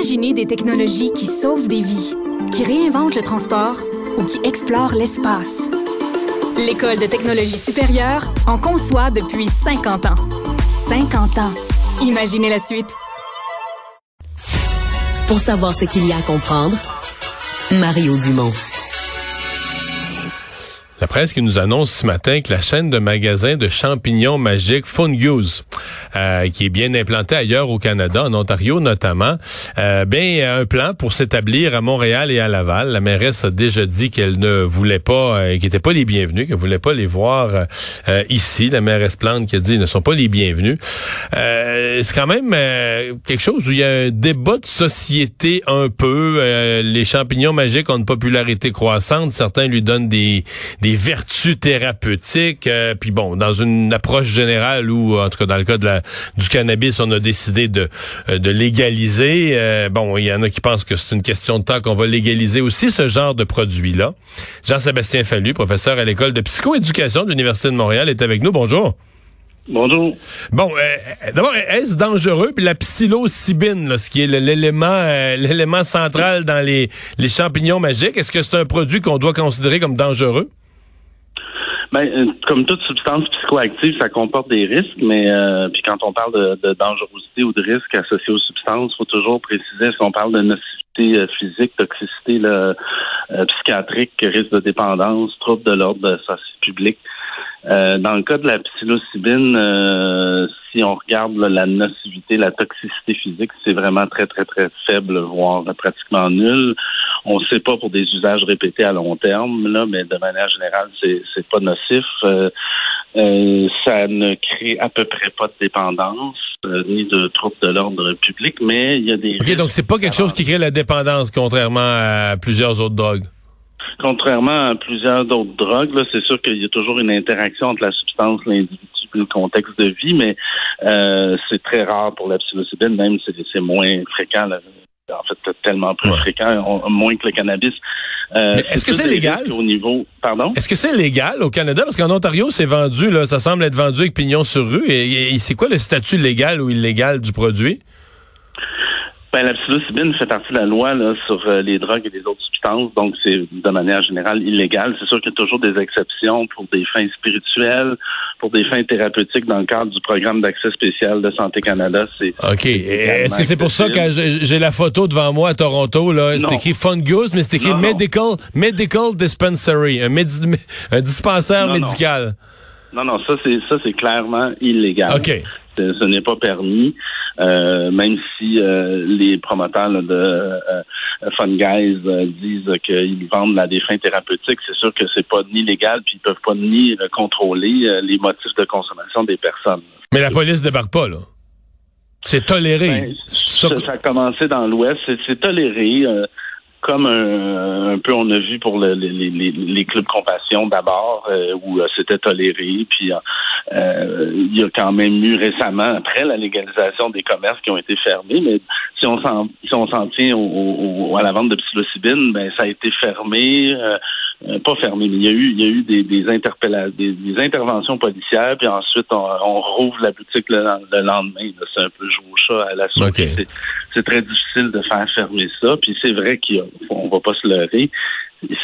Imaginez des technologies qui sauvent des vies, qui réinventent le transport ou qui explorent l'espace. L'École de technologie supérieure en conçoit depuis 50 ans. 50 ans. Imaginez la suite. Pour savoir ce qu'il y a à comprendre, Mario Dumont. La presse qui nous annonce ce matin que la chaîne de magasins de champignons magiques Fungus, euh, qui est bien implantée ailleurs au Canada, en Ontario notamment, euh, bien un plan pour s'établir à Montréal et à Laval. La mairesse a déjà dit qu'elle ne voulait pas, euh, qu'elle n'était pas les bienvenus, qu'elle voulait pas les voir euh, ici. La mairesse Plante qui a dit qu'ils ne sont pas les bienvenus. Euh, c'est quand même quelque chose où il y a un débat de société un peu. les champignons magiques ont une popularité croissante. Certains lui donnent des, des vertus thérapeutiques. Euh, puis bon, dans une approche générale où, en tout cas dans le cas de la, du cannabis, on a décidé de, euh, de légaliser. Euh, bon, il y en a qui pensent que c'est une question de temps qu'on va légaliser aussi ce genre de produit-là. Jean-Sébastien Fallu, professeur à l'école de psychoéducation de l'Université de Montréal, est avec nous. Bonjour. Bonjour. Bon, d'abord, est-ce dangereux? Puis la psilocybine, ce qui est l'élément l'élément central dans les, les champignons magiques, est-ce que c'est un produit qu'on doit considérer comme dangereux? Ben, euh, comme toute substance psychoactive, ça comporte des risques, mais euh, puis quand on parle de, dangerosité ou de risque associé aux substances, faut toujours préciser est-ce qu'on parle de nocivité euh, physique, toxicité là, psychiatrique, risque de dépendance, trouble de l'ordre de santé publique. dans le cas de la psilocybine, si on regarde la nocivité, la toxicité physique, c'est vraiment très, très, très faible, voire pratiquement nul. On ne sait pas pour des usages répétés à long terme, là, mais de manière générale, c'est, c'est pas nocif. Euh, euh, ça ne crée à peu près pas de dépendance euh, ni de troubles de l'ordre public, mais il y a des. Ok, donc c'est pas quelque chose qui crée la dépendance, contrairement à plusieurs autres drogues? Contrairement à plusieurs d'autres drogues, là, c'est sûr qu'il y a toujours une interaction entre la substance, l'individu le contexte de vie, mais euh, c'est très rare pour la psilocybine, même si c'est moins fréquent. en fait, tellement plus fréquent, moins que le cannabis. Euh, est-ce que c'est légal? au niveau Pardon? Est-ce que c'est légal au Canada? Parce qu'en Ontario c'est vendu là, ça semble être vendu avec pignon sur rue. Et c'est quoi le statut légal ou illégal du produit? Ben, la psilocybine fait partie de la loi là, sur euh, les drogues et les autres substances, donc c'est de manière générale illégal. C'est sûr qu'il y a toujours des exceptions pour des fins spirituelles, pour des fins thérapeutiques dans le cadre du programme d'accès spécial de Santé Canada. C'est OK. Est-ce que c'est pour ça que j'ai la photo devant moi à Toronto? là C'est écrit Fungus, mais c'est écrit Medical Medical Dispensary, un, un dispensaire médical. Non, non, ça c'est ça c'est clairement illégal. OK. Ce n'est pas permis. Euh, même si euh, les promoteurs de euh, Fun Guys disent qu'ils vendent à des fins thérapeutiques, c'est sûr que c'est pas ni légal, puis ils peuvent pas ni contrôler les motifs de consommation des personnes. Mais la police débarque pas, là. C'est toléré. Ben, ça, ça, a commencé dans l'Ouest. C'est toléré comme un, peu on a vu pour le, les, les, les, clubs compassion d'abord, euh, où euh, c'était toléré, puis euh, il y a quand même eu récemment, après la légalisation des commerces qui ont été fermés, mais si on s'en si on s'en tient au, à la vente de psilocybine, ben ça a été fermé. Euh, pas fermé, mais il y a eu, il y a eu des, des, des, interventions policières, puis ensuite on, on rouvre la boutique le, lendemain. C'est un peu jouer au chat à la souris. C'est très difficile de faire fermer ça. Puis c'est vrai qu'on va pas se leurrer.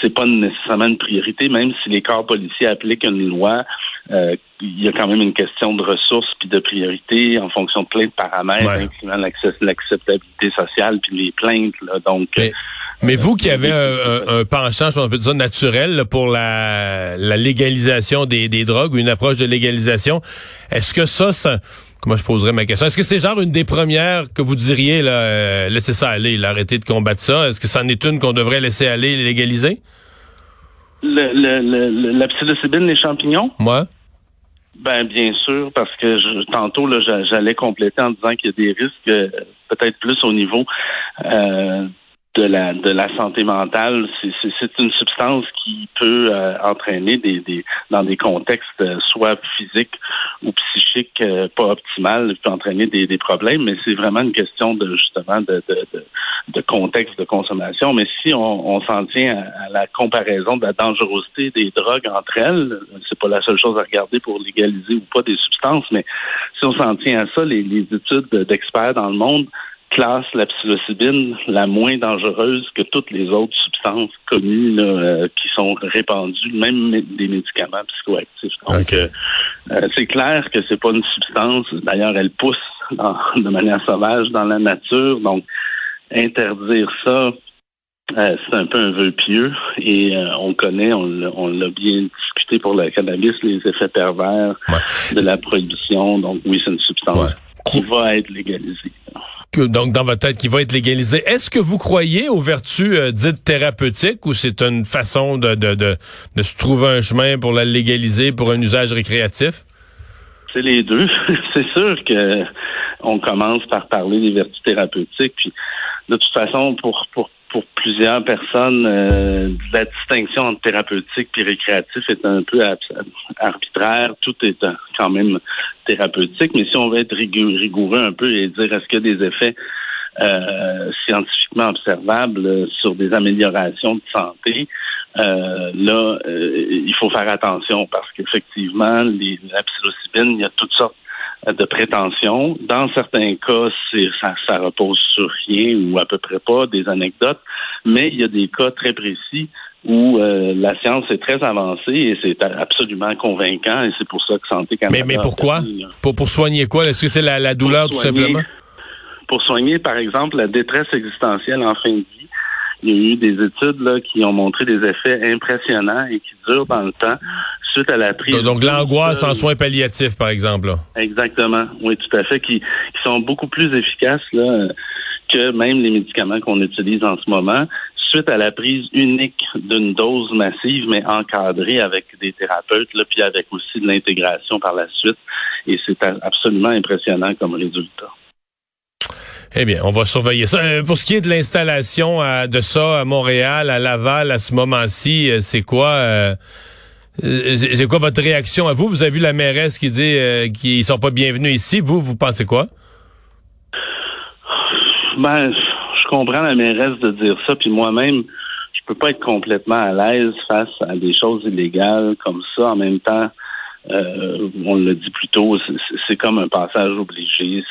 C'est pas nécessairement une priorité, même si les corps policiers appliquent une loi. Euh, il y a quand même une question de ressources puis de priorité en fonction de plein de paramètres, incluant l'acceptabilité sociale puis les plaintes. Là. Donc, mais vous qui avez un, penchant, je pense, naturel pour la, légalisation des, drogues ou une approche de légalisation, est-ce que ça, ça comment je poserais ma question, est-ce que c'est genre une des premières que vous diriez, là, euh, laissez ça aller, arrêter de combattre ça? Est-ce que c'en est une qu'on devrait laisser aller, légaliser? Le, le, la psilocybine, les champignons? Moi. Ben bien sûr, parce que je, tantôt là, j'allais compléter en disant qu'il y a des risques, euh, peut-être plus au niveau euh, de la de la santé mentale. C'est une substance qui peut euh, entraîner des, des dans des contextes euh, soit physiques ou psychiques euh, pas optimales, peut entraîner des, des problèmes, mais c'est vraiment une question de justement de, de, de, contexte de consommation. Mais si on, on s'en tient à, la comparaison de la dangerosité des drogues entre elles, c'est pas la seule chose à regarder pour légaliser ou pas des substances, mais si on s'en tient à ça, les, les études d'experts dans le monde classe la psilocybine la moins dangereuse que toutes les autres substances connues euh, qui sont répandues, même des médicaments psychoactifs. Donc, euh, euh, c'est clair que c'est pas une substance. D'ailleurs, elle pousse de manière sauvage dans la nature. Donc, interdire ça, c'est un peu un vœu pieux et on connaît, on l'a bien discuté pour le cannabis, les effets pervers de la prohibition. Donc oui, c'est une substance qui va être légalisée donc dans votre tête qui va être légalisé. Est-ce que vous croyez aux vertus euh, dites thérapeutiques ou c'est une façon de, de, de, de, se trouver un chemin pour la légaliser pour un usage récréatif? C'est les deux. c'est sûr que on commence par parler des vertus thérapeutiques. Puis de toute façon, pour, pour pour plusieurs personnes, euh, la distinction entre thérapeutique et récréatif est un peu arbitraire. Tout est quand même thérapeutique, mais si on veut être rigoureux un peu et dire est-ce qu'il y a des effets euh, scientifiquement observables sur des améliorations de santé, euh, là, il faut faire attention parce qu'effectivement, la psilocybine, il y a toutes sortes de prétention. Dans certains cas, ça, ça repose sur rien ou à peu près pas des anecdotes, mais il y a des cas très précis où euh, la science est très avancée et c'est absolument convaincant et c'est pour ça que Santé Canada... Mais, mais pourquoi? Pour, pour soigner quoi? Est-ce que c'est la, la douleur tout simplement? Pour soigner, par exemple, la détresse existentielle en fin de vie. Il y a eu des études là, qui ont montré des effets impressionnants et qui durent dans le temps à la prise. Donc, l'angoisse en soins palliatifs, par exemple. Exactement. Oui, tout à fait, qui, sont beaucoup plus efficaces là, que même les médicaments qu'on utilise en ce moment suite à la prise unique d'une dose massive, mais encadrée avec des thérapeutes, là, puis avec aussi de l'intégration par la suite. Et c'est absolument impressionnant comme résultat. Eh bien, on va surveiller ça. Euh, pour ce qui est de l'installation euh, de ça à Montréal, à Laval, à ce moment-ci, euh, c'est quoi euh, c'est quoi votre réaction à vous? Vous avez vu la mairesse qui dit euh, qu'ils sont pas bienvenus ici. Vous, vous pensez quoi? Ben, je comprends la mairesse de dire ça, puis moi-même, je peux pas être complètement à l'aise face à des choses illégales comme ça. En même temps, euh, on l'a dit plus tôt, c'est comme un passage obligé.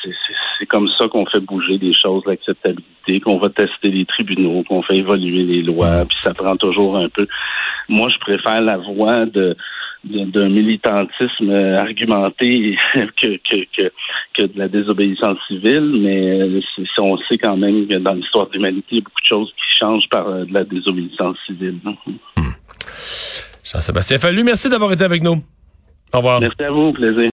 C'est comme ça qu'on fait bouger des choses, l'acceptabilité, qu'on va tester les tribunaux, qu'on fait évoluer les lois, puis ça prend toujours un peu. Moi, je préfère la voix de d'un militantisme argumenté que, que, que, que, de la désobéissance civile, mais euh, on sait quand même que dans l'histoire de l'humanité, il y a beaucoup de choses qui changent par euh, de la désobéissance civile. Hmm. Jean-Sébastien Fallu, merci d'avoir été avec nous. Au revoir. Merci à vous, plaisir.